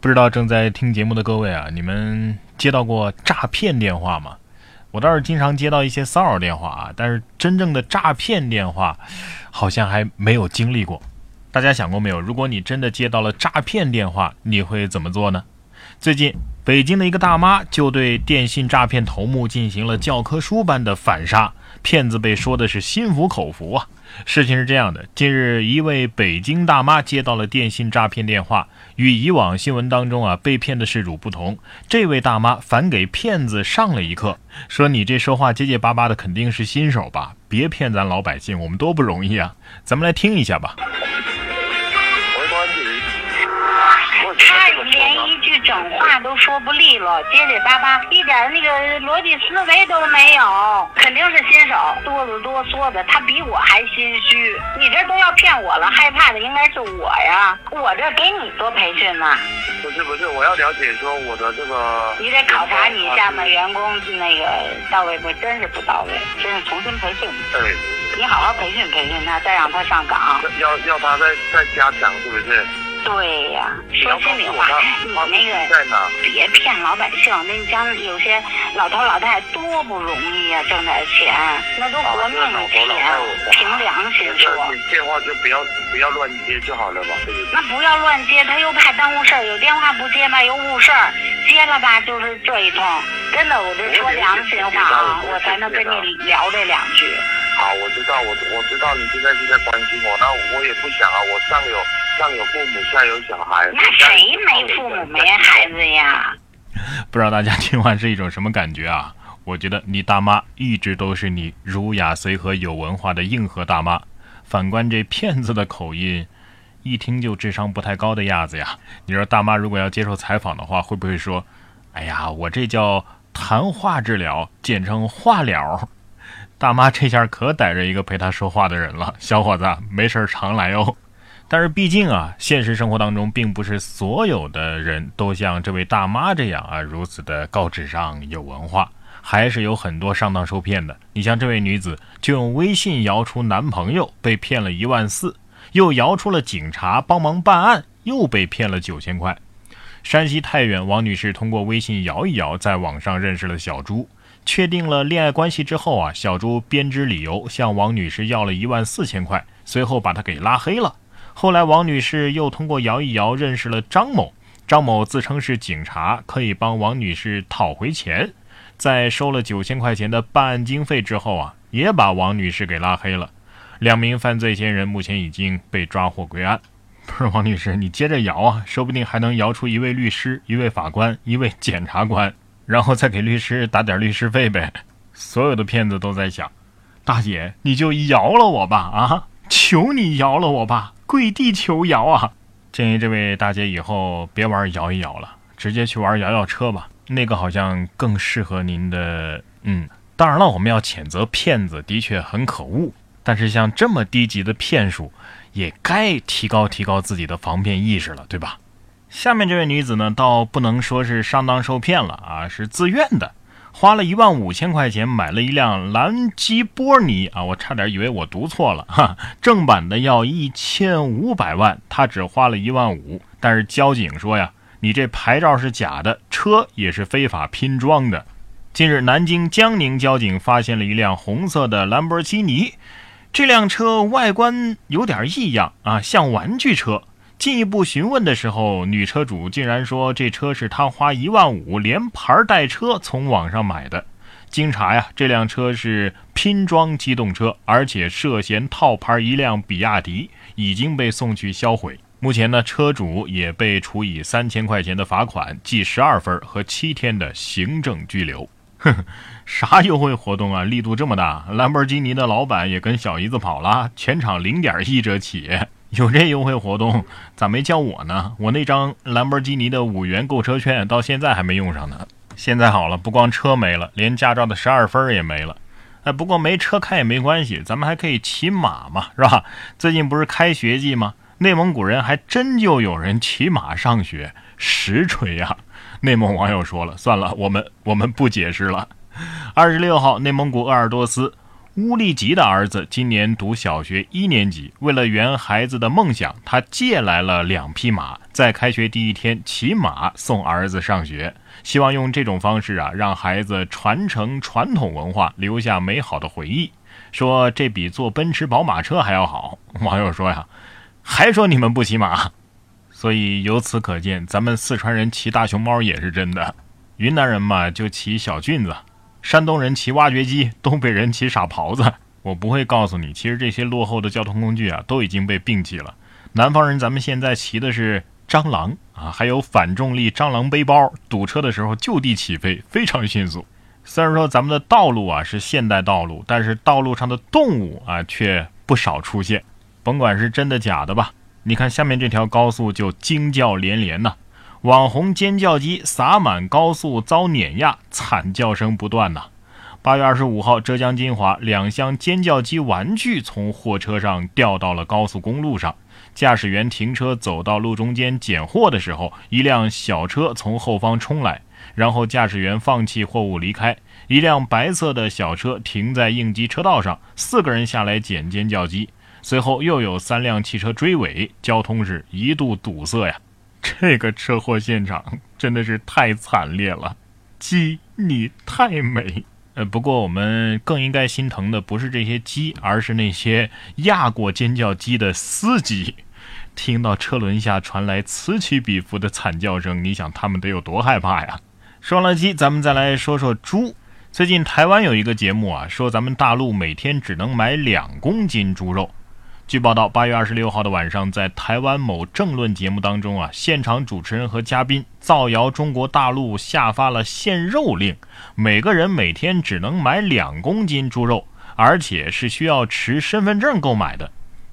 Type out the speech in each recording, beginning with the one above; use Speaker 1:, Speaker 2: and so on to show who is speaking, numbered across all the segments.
Speaker 1: 不知道正在听节目的各位啊，你们接到过诈骗电话吗？我倒是经常接到一些骚扰电话啊，但是真正的诈骗电话，好像还没有经历过。大家想过没有？如果你真的接到了诈骗电话，你会怎么做呢？最近，北京的一个大妈就对电信诈骗头目进行了教科书般的反杀，骗子被说的是心服口服啊。事情是这样的，近日一位北京大妈接到了电信诈骗电话，与以往新闻当中啊被骗的事主不同，这位大妈反给骗子上了一课，说你这说话结结巴巴的肯定是新手吧，别骗咱老百姓，我们多不容易啊，咱们来听一下吧。
Speaker 2: 都说不利落，结结巴巴，一点那个逻辑思维都没有，肯定是新手，哆嗦哆嗦的，他比我还心虚。你这都要骗我了，害怕的应该是我呀，我这给你做培训呢。
Speaker 3: 不是不是，我要了解说我的这个。
Speaker 2: 你得考察你下面员工那个到位不？真是不到位，真是重新培训。
Speaker 3: 对。
Speaker 2: 你好好培训培训他，再让他上岗。
Speaker 3: 要要他再再加强，是不是？
Speaker 2: 对呀，说心里话，你那个别骗老百姓。那你讲有些老头老太太多不容易呀，挣点钱，那都活命的钱。凭良心说，
Speaker 3: 电话就不要不要乱接就好了吧？
Speaker 2: 那不要乱接，他又怕耽误事儿。有电话不接吧，又误事儿；接了吧，就是这一通。真的，我就说良心话啊，我才能跟你聊这两句。
Speaker 3: 好，我知道，我我知道你现在是在关心我，那我也不想啊，我上有。上有父母，下有小孩，
Speaker 2: 那谁没父母没孩子呀？
Speaker 1: 不知道大家听完是一种什么感觉啊？我觉得你大妈一直都是你儒雅随和有文化的硬核大妈。反观这骗子的口音，一听就智商不太高的样子呀。你说大妈如果要接受采访的话，会不会说：“哎呀，我这叫谈话治疗，简称话疗。”大妈这下可逮着一个陪她说话的人了，小伙子，没事常来哦。但是毕竟啊，现实生活当中并不是所有的人都像这位大妈这样啊，如此的高智商、有文化，还是有很多上当受骗的。你像这位女子，就用微信摇出男朋友，被骗了一万四；又摇出了警察帮忙办案，又被骗了九千块。山西太原王女士通过微信摇一摇，在网上认识了小朱，确定了恋爱关系之后啊，小朱编织理由向王女士要了一万四千块，随后把她给拉黑了。后来，王女士又通过摇一摇认识了张某。张某自称是警察，可以帮王女士讨回钱。在收了九千块钱的办案经费之后啊，也把王女士给拉黑了。两名犯罪嫌疑人目前已经被抓获归案。不是王女士，你接着摇啊，说不定还能摇出一位律师、一位法官、一位检察官，然后再给律师打点律师费呗。所有的骗子都在想：大姐，你就摇了我吧啊！求你摇了我吧！跪地求摇啊！建议这位大姐以后别玩摇一摇了，直接去玩摇摇车吧，那个好像更适合您的。嗯，当然了，我们要谴责骗子，的确很可恶。但是像这么低级的骗术，也该提高提高自己的防骗意识了，对吧？下面这位女子呢，倒不能说是上当受骗了啊，是自愿的。花了一万五千块钱买了一辆兰基波尼啊，我差点以为我读错了哈。正版的要一千五百万，他只花了一万五。但是交警说呀，你这牌照是假的，车也是非法拼装的。近日，南京江宁交警发现了一辆红色的兰博基尼，这辆车外观有点异样啊，像玩具车。进一步询问的时候，女车主竟然说这车是她花一万五连牌带车从网上买的。经查呀，这辆车是拼装机动车，而且涉嫌套牌一辆比亚迪，已经被送去销毁。目前呢，车主也被处以三千块钱的罚款、记十二分和七天的行政拘留。哼，啥优惠活动啊？力度这么大？兰博基尼的老板也跟小姨子跑了，全场零点一折起。有这优惠活动，咋没叫我呢？我那张兰博基尼的五元购车券到现在还没用上呢。现在好了，不光车没了，连驾照的十二分也没了。哎，不过没车开也没关系，咱们还可以骑马嘛，是吧？最近不是开学季吗？内蒙古人还真就有人骑马上学，实锤呀！内蒙网友说了，算了，我们我们不解释了。二十六号，内蒙古鄂尔多斯。乌力吉的儿子今年读小学一年级，为了圆孩子的梦想，他借来了两匹马，在开学第一天骑马送儿子上学，希望用这种方式啊，让孩子传承传统文化，留下美好的回忆。说这比坐奔驰宝马车还要好。网友说呀，还说你们不骑马，所以由此可见，咱们四川人骑大熊猫也是真的，云南人嘛就骑小俊子。山东人骑挖掘机，东北人骑傻狍子。我不会告诉你，其实这些落后的交通工具啊，都已经被摒弃了。南方人，咱们现在骑的是蟑螂啊，还有反重力蟑螂背包，堵车的时候就地起飞，非常迅速。虽然说咱们的道路啊是现代道路，但是道路上的动物啊却不少出现，甭管是真的假的吧。你看下面这条高速就惊叫连连呐。网红尖叫机洒满高速遭碾压，惨叫声不断呐！八月二十五号，浙江金华两箱尖叫机玩具从货车上掉到了高速公路上，驾驶员停车走到路中间捡货的时候，一辆小车从后方冲来，然后驾驶员放弃货物离开，一辆白色的小车停在应急车道上，四个人下来捡尖叫机，随后又有三辆汽车追尾，交通是一度堵塞呀。这个车祸现场真的是太惨烈了，鸡你太美。呃，不过我们更应该心疼的不是这些鸡，而是那些压过尖叫鸡的司机。听到车轮下传来此起彼伏的惨叫声，你想他们得有多害怕呀？说了鸡，咱们再来说说猪。最近台湾有一个节目啊，说咱们大陆每天只能买两公斤猪肉。据报道，八月二十六号的晚上，在台湾某政论节目当中啊，现场主持人和嘉宾造谣中国大陆下发了限肉令，每个人每天只能买两公斤猪肉，而且是需要持身份证购买的。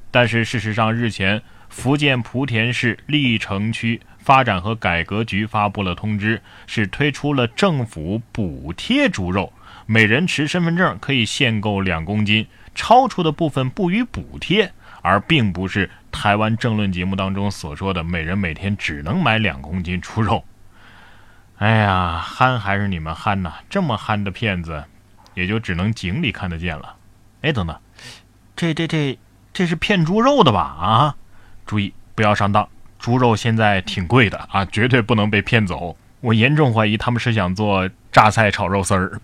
Speaker 1: 但是事实上，日前福建莆田市历城区发展和改革局发布了通知，是推出了政府补贴猪肉，每人持身份证可以限购两公斤，超出的部分不予补贴。而并不是台湾政论节目当中所说的每人每天只能买两公斤猪肉。哎呀，憨还是你们憨呐！这么憨的骗子，也就只能井里看得见了。哎，等等，这这这这是骗猪肉的吧？啊，注意不要上当，猪肉现在挺贵的啊，绝对不能被骗走。我严重怀疑他们是想做榨菜炒肉丝儿。